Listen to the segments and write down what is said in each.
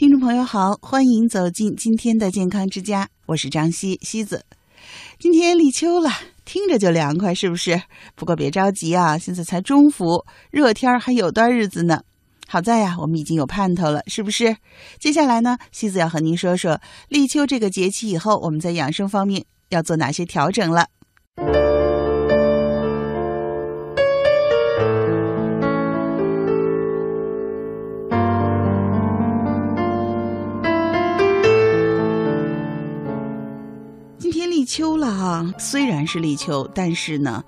听众朋友好，欢迎走进今天的健康之家，我是张希希子。今天立秋了，听着就凉快，是不是？不过别着急啊，现在才中伏，热天还有段日子呢。好在呀，我们已经有盼头了，是不是？接下来呢，西子要和您说说立秋这个节气以后，我们在养生方面要做哪些调整了。立秋了哈，虽然是立秋，但是呢，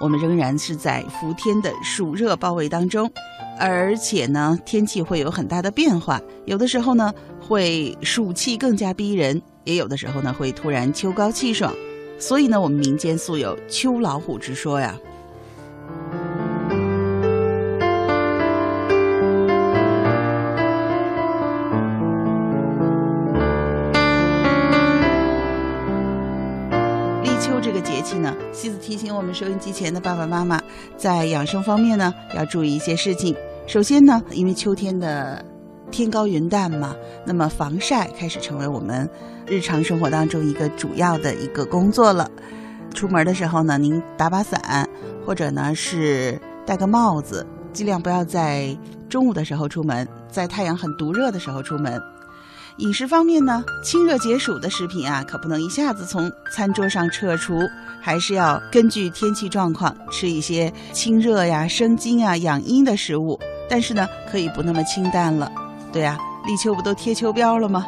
我们仍然是在伏天的暑热包围当中，而且呢，天气会有很大的变化，有的时候呢会暑气更加逼人，也有的时候呢会突然秋高气爽，所以呢，我们民间素有“秋老虎”之说呀。提醒我们收音机前的爸爸妈妈，在养生方面呢要注意一些事情。首先呢，因为秋天的天高云淡嘛，那么防晒开始成为我们日常生活当中一个主要的一个工作了。出门的时候呢，您打把伞，或者呢是戴个帽子，尽量不要在中午的时候出门，在太阳很毒热的时候出门。饮食方面呢，清热解暑的食品啊，可不能一下子从餐桌上撤除，还是要根据天气状况吃一些清热呀、生津啊、养阴的食物。但是呢，可以不那么清淡了。对呀、立秋不都贴秋膘了吗？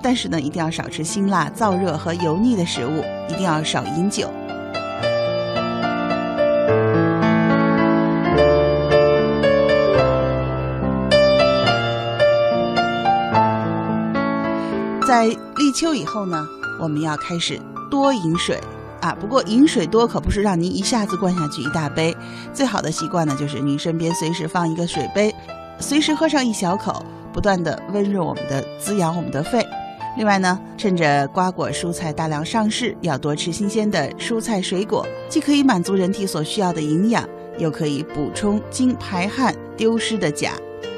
但是呢，一定要少吃辛辣、燥热和油腻的食物，一定要少饮酒。秋以后呢，我们要开始多饮水啊。不过饮水多可不是让您一下子灌下去一大杯，最好的习惯呢，就是您身边随时放一个水杯，随时喝上一小口，不断的温润我们的、滋养我们的肺。另外呢，趁着瓜果蔬菜大量上市，要多吃新鲜的蔬菜水果，既可以满足人体所需要的营养，又可以补充经排汗丢失的钾。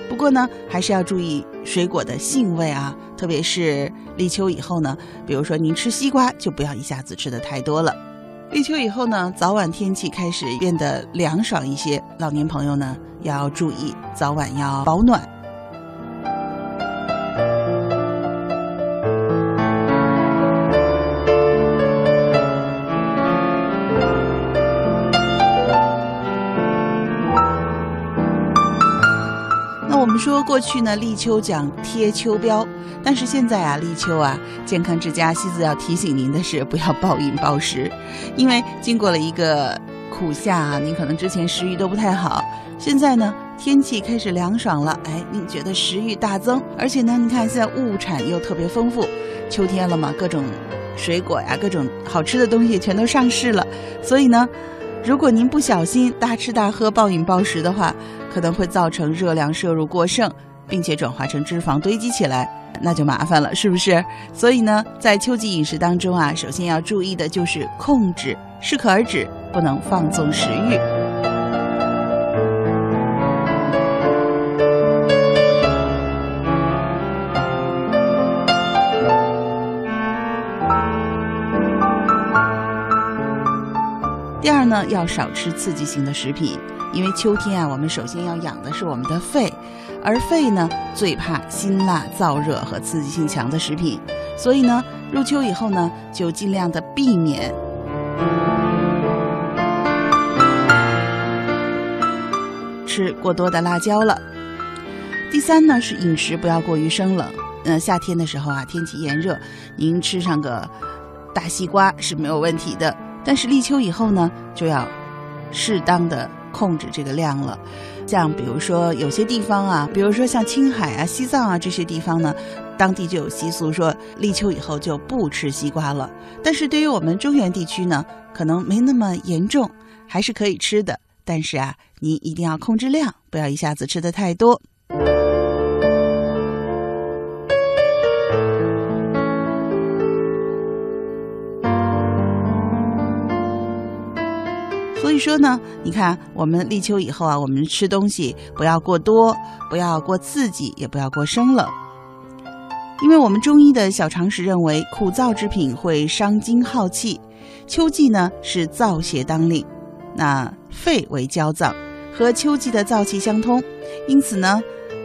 不过呢，还是要注意水果的性味啊，特别是立秋以后呢，比如说您吃西瓜，就不要一下子吃的太多了。立秋以后呢，早晚天气开始变得凉爽一些，老年朋友呢要注意早晚要保暖。我们说过去呢，立秋讲贴秋膘，但是现在啊，立秋啊，健康之家西子要提醒您的是，不要暴饮暴食，因为经过了一个苦夏啊，您可能之前食欲都不太好，现在呢，天气开始凉爽了，哎，您觉得食欲大增，而且呢，你看现在物产又特别丰富，秋天了嘛，各种水果呀，各种好吃的东西全都上市了，所以呢。如果您不小心大吃大喝、暴饮暴食的话，可能会造成热量摄入过剩，并且转化成脂肪堆积起来，那就麻烦了，是不是？所以呢，在秋季饮食当中啊，首先要注意的就是控制，适可而止，不能放纵食欲。要少吃刺激性的食品，因为秋天啊，我们首先要养的是我们的肺，而肺呢最怕辛辣、燥热和刺激性强的食品，所以呢，入秋以后呢，就尽量的避免吃过多的辣椒了。第三呢，是饮食不要过于生冷。呃，夏天的时候啊，天气炎热，您吃上个大西瓜是没有问题的。但是立秋以后呢，就要适当的控制这个量了。像比如说有些地方啊，比如说像青海啊、西藏啊这些地方呢，当地就有习俗说立秋以后就不吃西瓜了。但是对于我们中原地区呢，可能没那么严重，还是可以吃的。但是啊，你一定要控制量，不要一下子吃的太多。所以说呢，你看我们立秋以后啊，我们吃东西不要过多，不要过刺激，也不要过生冷。因为我们中医的小常识认为，苦燥之品会伤精耗气，秋季呢是燥邪当令，那肺为焦脏，和秋季的燥气相通，因此呢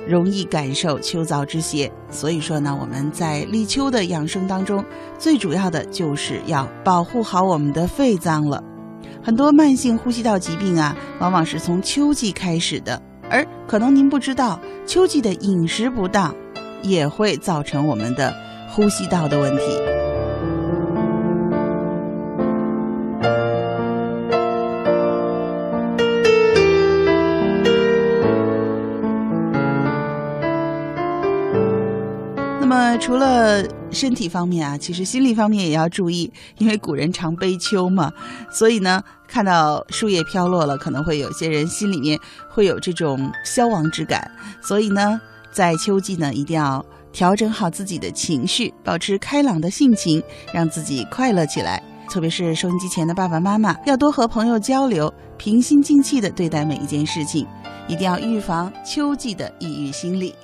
容易感受秋燥之邪。所以说呢，我们在立秋的养生当中，最主要的就是要保护好我们的肺脏了。很多慢性呼吸道疾病啊，往往是从秋季开始的，而可能您不知道，秋季的饮食不当。也会造成我们的呼吸道的问题。那么，除了身体方面啊，其实心理方面也要注意，因为古人常悲秋嘛，所以呢，看到树叶飘落了，可能会有些人心里面会有这种消亡之感，所以呢。在秋季呢，一定要调整好自己的情绪，保持开朗的性情，让自己快乐起来。特别是收音机前的爸爸妈妈，要多和朋友交流，平心静气的对待每一件事情，一定要预防秋季的抑郁心理。